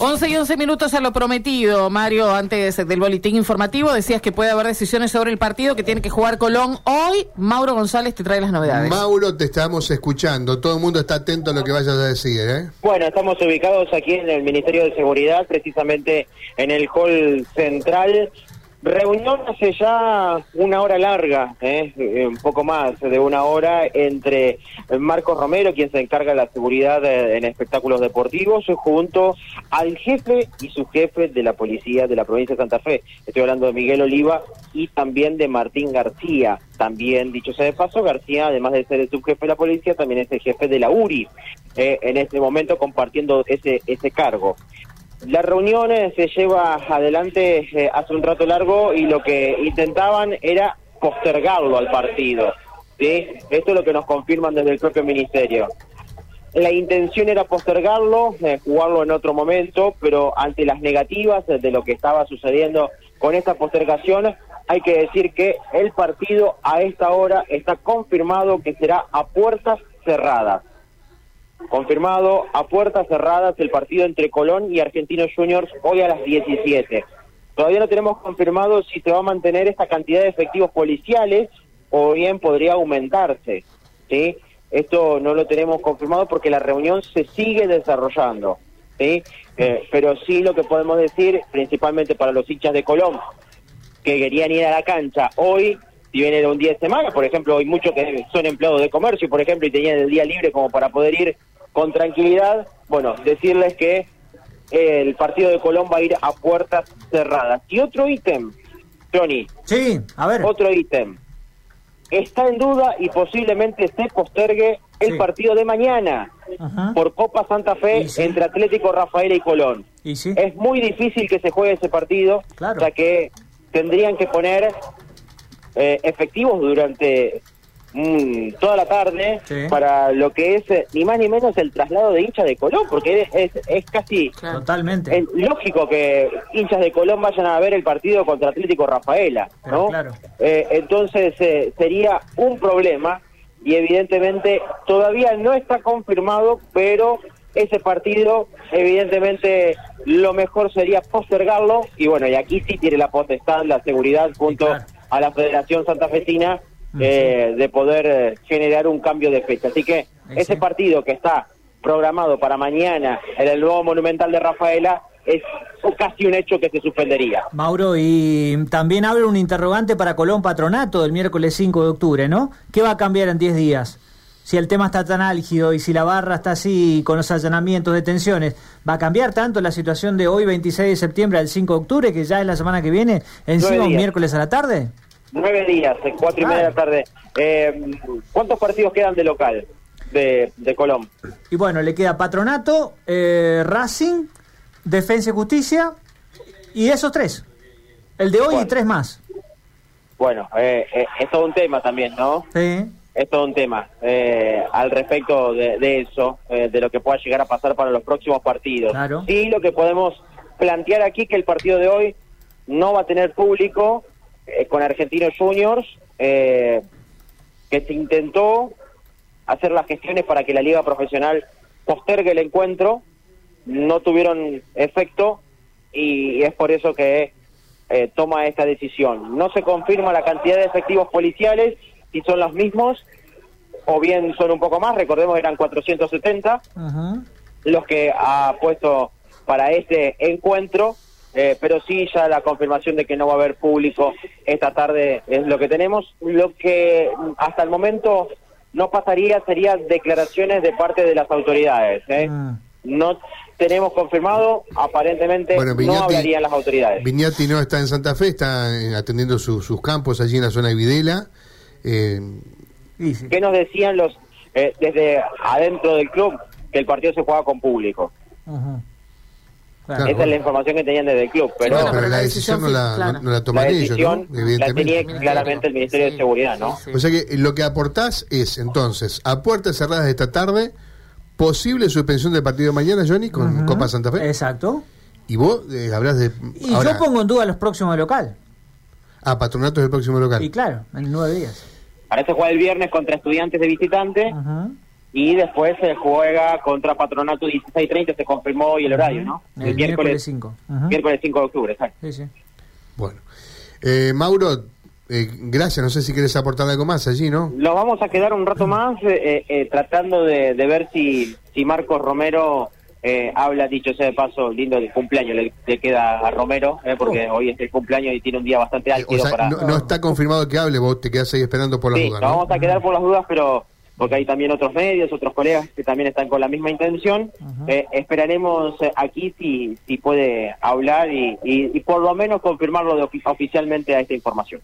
11 y 11 minutos a lo prometido, Mario, antes del boletín informativo, decías que puede haber decisiones sobre el partido que tiene que jugar Colón. Hoy, Mauro González te trae las novedades. Mauro, te estamos escuchando. Todo el mundo está atento a lo que vayas a decir, ¿eh? Bueno, estamos ubicados aquí en el Ministerio de Seguridad, precisamente en el hall central. Reunión hace ya una hora larga, ¿eh? un poco más de una hora, entre Marcos Romero, quien se encarga de la seguridad en espectáculos deportivos, junto al jefe y su jefe de la policía de la provincia de Santa Fe. Estoy hablando de Miguel Oliva y también de Martín García. También, dicho sea de paso, García, además de ser el subjefe de la policía, también es el jefe de la URI, eh, en este momento compartiendo ese, ese cargo. La reunión eh, se lleva adelante eh, hace un rato largo y lo que intentaban era postergarlo al partido. ¿sí? Esto es lo que nos confirman desde el propio ministerio. La intención era postergarlo, eh, jugarlo en otro momento, pero ante las negativas de lo que estaba sucediendo con esta postergación, hay que decir que el partido a esta hora está confirmado que será a puertas cerradas confirmado a puertas cerradas el partido entre Colón y Argentinos Juniors hoy a las 17. Todavía no tenemos confirmado si se va a mantener esta cantidad de efectivos policiales o bien podría aumentarse. ¿sí? Esto no lo tenemos confirmado porque la reunión se sigue desarrollando. ¿sí? Eh, pero sí lo que podemos decir, principalmente para los hinchas de Colón, que querían ir a la cancha hoy, si viene de un día de semana, por ejemplo, hay muchos que son empleados de comercio, por ejemplo, y tenían el día libre como para poder ir con tranquilidad, bueno, decirles que el partido de Colón va a ir a puertas cerradas. Y otro ítem, Johnny. Sí, a ver. Otro ítem. Está en duda y posiblemente se postergue el partido de mañana por Copa Santa Fe entre Atlético Rafaela y Colón. ¿Y Es muy difícil que se juegue ese partido, ya que tendrían que poner eh, efectivos durante Mm, toda la tarde para lo que es eh, ni más ni menos el traslado de hinchas de Colón, porque es, es, casi totalmente. lógico que hinchas de Colón vayan a ver el partido contra Atlético Rafaela, ¿no? Eh, entonces eh, sería un problema y evidentemente todavía no está confirmado, pero ese partido evidentemente lo mejor sería postergarlo y bueno, y aquí sí tiene la potestad la seguridad junto a la Federación Santafesina eh, de poder eh, generar un cambio de fecha. Así que ese partido que está programado para mañana en el nuevo Monumental de Rafaela es casi un hecho que se suspendería. Mauro, y también abre un interrogante para Colón Patronato del miércoles 5 de octubre, ¿no? ¿Qué va a cambiar en 10 días? Si el tema está tan álgido y si la barra está así con los allanamientos, detenciones, ¿va a cambiar tanto la situación de hoy, 26 de septiembre, al 5 de octubre, que ya es la semana que viene, encima un miércoles a la tarde? Nueve días, cuatro y media de la tarde. Eh, ¿Cuántos partidos quedan de local de, de Colón? Y bueno, le queda Patronato, eh, Racing, Defensa y Justicia y esos tres. El de hoy y tres más. Bueno, eh, es todo un tema también, ¿no? Sí. Es todo un tema al respecto de, eso, de lo que pueda llegar a pasar para los próximos partidos. Claro. Y lo que podemos plantear aquí que el partido de hoy no va a tener público eh, con Argentinos Juniors, eh, que se intentó hacer las gestiones para que la liga profesional postergue el encuentro, no tuvieron efecto y es por eso que eh, toma esta decisión. No se confirma la cantidad de efectivos policiales, si son los mismos o bien son un poco más, recordemos eran 470 los que ha puesto para este encuentro eh, pero sí ya la confirmación de que no va a haber público esta tarde es lo que tenemos. Lo que hasta el momento no pasaría sería declaraciones de parte de las autoridades. ¿eh? Ah. No tenemos confirmado, aparentemente no hablarían las autoridades. Viñati no está en Santa Fe, está eh, atendiendo sus campos allí en la zona de Videla. Eh... ¿Qué nos decían los desde adentro del club? Que el partido se juega con público. Ajá. Esa es la información que tenían desde el club. Pero, la, decisión, no, la, no, la toman ellos, ¿no? La tenía claramente el Ministerio de Seguridad, ¿no? O sea que lo que aportás es, entonces, a puertas cerradas esta tarde, posible suspensión del partido de mañana, Johnny, con Copa Santa Fe. Exacto. Y vos eh, hablas de... Y yo pongo en duda los próximos local. Ah, Patronato es el próximo local. Y claro, en nueve días. Parece jugar el viernes contra estudiantes de visitantes y después se juega contra Patronato 16.30, se confirmó hoy el horario, ¿no? El miércoles 5. Miércoles 5 de octubre, exacto. Sí, sí. Bueno. Eh, Mauro, eh, gracias. No sé si quieres aportar algo más allí, ¿no? Nos vamos a quedar un rato más eh, eh, tratando de, de ver si, si Marcos Romero eh, habla, dicho sea de paso, lindo del cumpleaños le, le queda a Romero, eh, porque hoy es el cumpleaños y tiene un día bastante Eh, álgido o sea, para... no, no está confirmado que hable, vos te quedás ahí esperando por las Sí, dudas, nos ¿no? vamos a quedar por las dudas, pero porque hay también otros medios, otros colegas que también están con la misma intención. Eh, esperaremos eh, aquí si, si puede hablar y, y, y por lo menos confirmarlo de oficialmente a esta información.